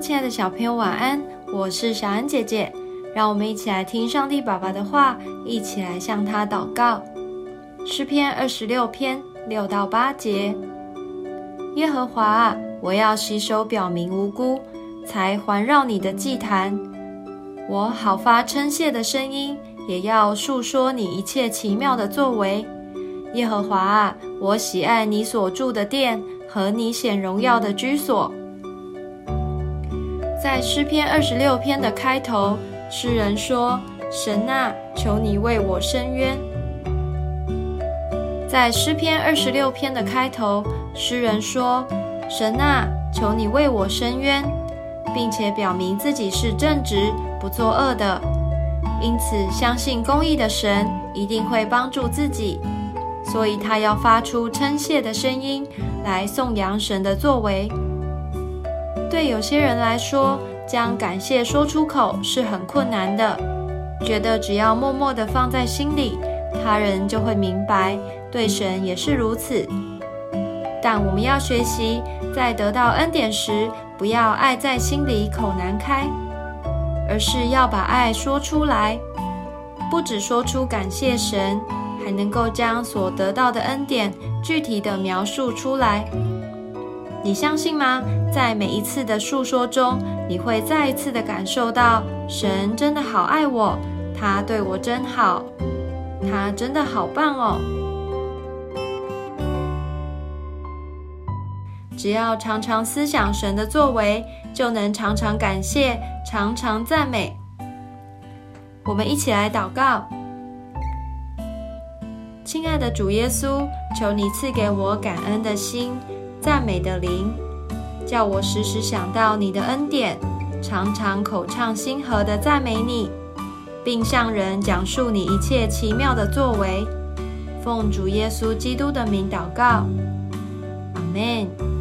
亲爱的小朋友，晚安！我是小安姐姐，让我们一起来听上帝爸爸的话，一起来向他祷告。诗篇二十六篇六到八节：耶和华啊，我要洗手表明无辜，才环绕你的祭坛。我好发称谢的声音，也要述说你一切奇妙的作为。耶和华啊，我喜爱你所住的殿和你显荣耀的居所。在诗篇二十六篇的开头，诗人说：“神啊，求你为我伸冤。”在诗篇二十六篇的开头，诗人说：“神啊，求你为我伸冤，并且表明自己是正直、不作恶的，因此相信公义的神一定会帮助自己，所以他要发出称谢的声音来颂扬神的作为。”对有些人来说，将感谢说出口是很困难的，觉得只要默默地放在心里，他人就会明白。对神也是如此。但我们要学习，在得到恩典时，不要爱在心里口难开，而是要把爱说出来。不只说出感谢神，还能够将所得到的恩典具体的描述出来。你相信吗？在每一次的诉说中，你会再一次的感受到神真的好爱我，他对我真好，他真的好棒哦！只要常常思想神的作为，就能常常感谢，常常赞美。我们一起来祷告：亲爱的主耶稣，求你赐给我感恩的心。赞美的灵，叫我时时想到你的恩典，常常口唱心和的赞美你，并向人讲述你一切奇妙的作为。奉主耶稣基督的名祷告，阿门。